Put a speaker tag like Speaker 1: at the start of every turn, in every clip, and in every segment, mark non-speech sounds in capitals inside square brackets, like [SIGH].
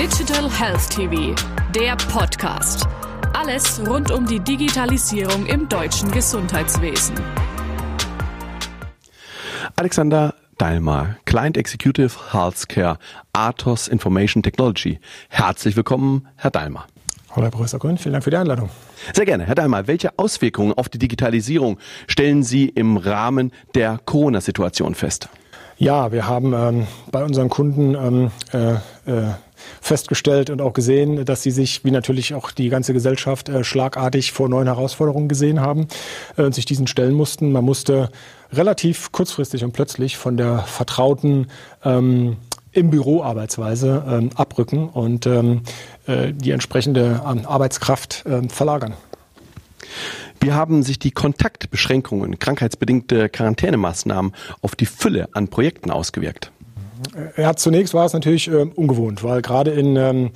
Speaker 1: Digital Health TV, der Podcast. Alles rund um die Digitalisierung im deutschen Gesundheitswesen.
Speaker 2: Alexander Dalmar, Client Executive Healthcare, Athos Information Technology. Herzlich willkommen, Herr Dalmar.
Speaker 3: Hallo, Herr Professor Grün, vielen Dank für die Einladung.
Speaker 2: Sehr gerne. Herr Dalmar, welche Auswirkungen auf die Digitalisierung stellen Sie im Rahmen der Corona-Situation fest?
Speaker 3: Ja, wir haben ähm, bei unseren Kunden ähm, äh, äh, festgestellt und auch gesehen, dass sie sich, wie natürlich auch die ganze Gesellschaft, äh, schlagartig vor neuen Herausforderungen gesehen haben äh, und sich diesen stellen mussten. Man musste relativ kurzfristig und plötzlich von der vertrauten ähm, im Büro Arbeitsweise ähm, abrücken und ähm, äh, die entsprechende ähm, Arbeitskraft ähm, verlagern.
Speaker 2: Wie haben sich die Kontaktbeschränkungen, krankheitsbedingte Quarantänemaßnahmen auf die Fülle an Projekten ausgewirkt?
Speaker 3: Ja, zunächst war es natürlich äh, ungewohnt, weil gerade in ähm,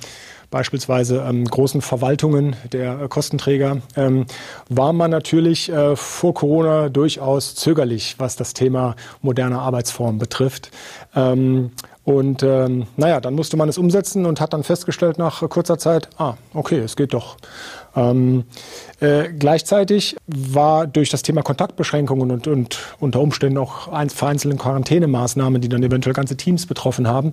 Speaker 3: beispielsweise ähm, großen Verwaltungen der äh, Kostenträger, ähm, war man natürlich äh, vor Corona durchaus zögerlich, was das Thema moderne Arbeitsform betrifft. Ähm, und ähm, naja, dann musste man es umsetzen und hat dann festgestellt nach kurzer Zeit, ah, okay, es geht doch. Ähm, äh, gleichzeitig war durch das Thema Kontaktbeschränkungen und, und unter Umständen auch ein, vereinzelte Quarantänemaßnahmen, die dann eventuell ganze Teams betroffen haben,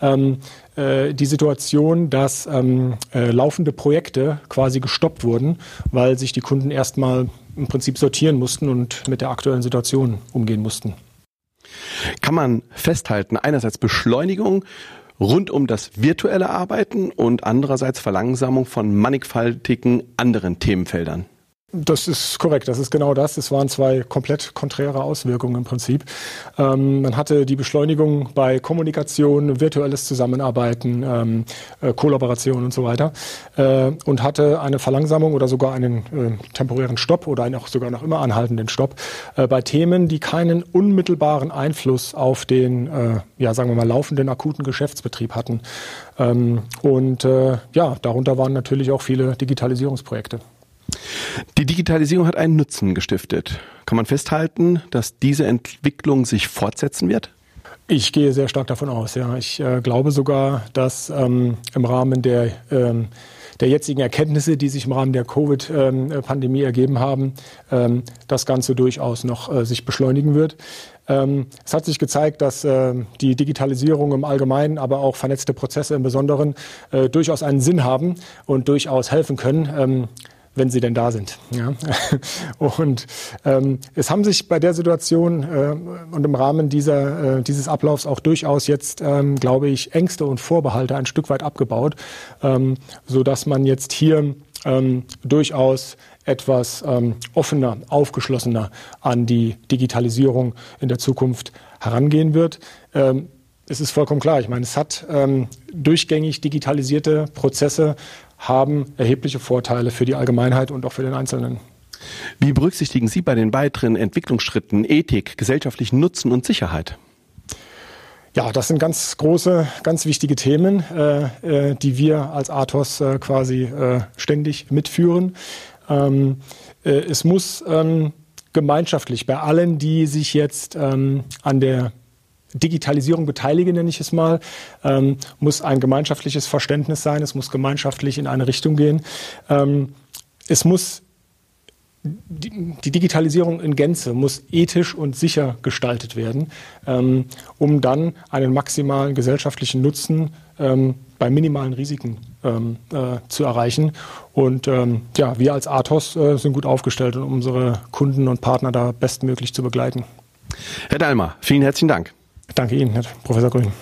Speaker 3: ähm, äh, die Situation, dass ähm, äh, laufende Projekte quasi gestoppt wurden, weil sich die Kunden erstmal im Prinzip sortieren mussten und mit der aktuellen Situation umgehen mussten
Speaker 2: kann man festhalten, einerseits Beschleunigung rund um das virtuelle Arbeiten und andererseits Verlangsamung von mannigfaltigen anderen Themenfeldern.
Speaker 3: Das ist korrekt, das ist genau das. Es waren zwei komplett konträre Auswirkungen im Prinzip. Ähm, man hatte die Beschleunigung bei Kommunikation, virtuelles Zusammenarbeiten, ähm, äh, Kollaboration und so weiter äh, und hatte eine Verlangsamung oder sogar einen äh, temporären Stopp oder einen auch sogar noch immer anhaltenden Stopp äh, bei Themen, die keinen unmittelbaren Einfluss auf den, äh, ja sagen wir mal, laufenden akuten Geschäftsbetrieb hatten. Ähm, und äh, ja, darunter waren natürlich auch viele Digitalisierungsprojekte.
Speaker 2: Die Digitalisierung hat einen Nutzen gestiftet. Kann man festhalten, dass diese Entwicklung sich fortsetzen wird?
Speaker 3: Ich gehe sehr stark davon aus, ja. Ich äh, glaube sogar, dass ähm, im Rahmen der, ähm, der jetzigen Erkenntnisse, die sich im Rahmen der Covid-Pandemie ähm, ergeben haben, ähm, das Ganze durchaus noch äh, sich beschleunigen wird. Ähm, es hat sich gezeigt, dass äh, die Digitalisierung im Allgemeinen, aber auch vernetzte Prozesse im Besonderen äh, durchaus einen Sinn haben und durchaus helfen können ähm, wenn sie denn da sind. Ja? [LAUGHS] Und ähm, es haben sich bei der Situation äh, und im Rahmen dieser, äh, dieses Ablaufs auch durchaus jetzt, ähm, glaube ich, Ängste und Vorbehalte ein Stück weit abgebaut, ähm, so dass man jetzt hier ähm, durchaus etwas ähm, offener, aufgeschlossener an die Digitalisierung in der Zukunft herangehen wird. Ähm, es ist vollkommen klar. Ich meine, es hat ähm, durchgängig digitalisierte Prozesse haben erhebliche Vorteile für die Allgemeinheit und auch für den Einzelnen.
Speaker 2: Wie berücksichtigen Sie bei den weiteren Entwicklungsschritten Ethik, gesellschaftlichen Nutzen und Sicherheit?
Speaker 3: Ja, das sind ganz große, ganz wichtige Themen, äh, äh, die wir als Athos äh, quasi äh, ständig mitführen. Ähm, äh, es muss ähm, gemeinschaftlich bei allen, die sich jetzt ähm, an der Digitalisierung beteiligen, nenne ich es mal, ähm, muss ein gemeinschaftliches Verständnis sein. Es muss gemeinschaftlich in eine Richtung gehen. Ähm, es muss die, die, Digitalisierung in Gänze muss ethisch und sicher gestaltet werden, ähm, um dann einen maximalen gesellschaftlichen Nutzen ähm, bei minimalen Risiken ähm, äh, zu erreichen. Und ähm, ja, wir als Athos äh, sind gut aufgestellt, um unsere Kunden und Partner da bestmöglich zu begleiten.
Speaker 2: Herr Dalmer, vielen herzlichen Dank.
Speaker 3: Danke Ihnen, Herr Professor Grün.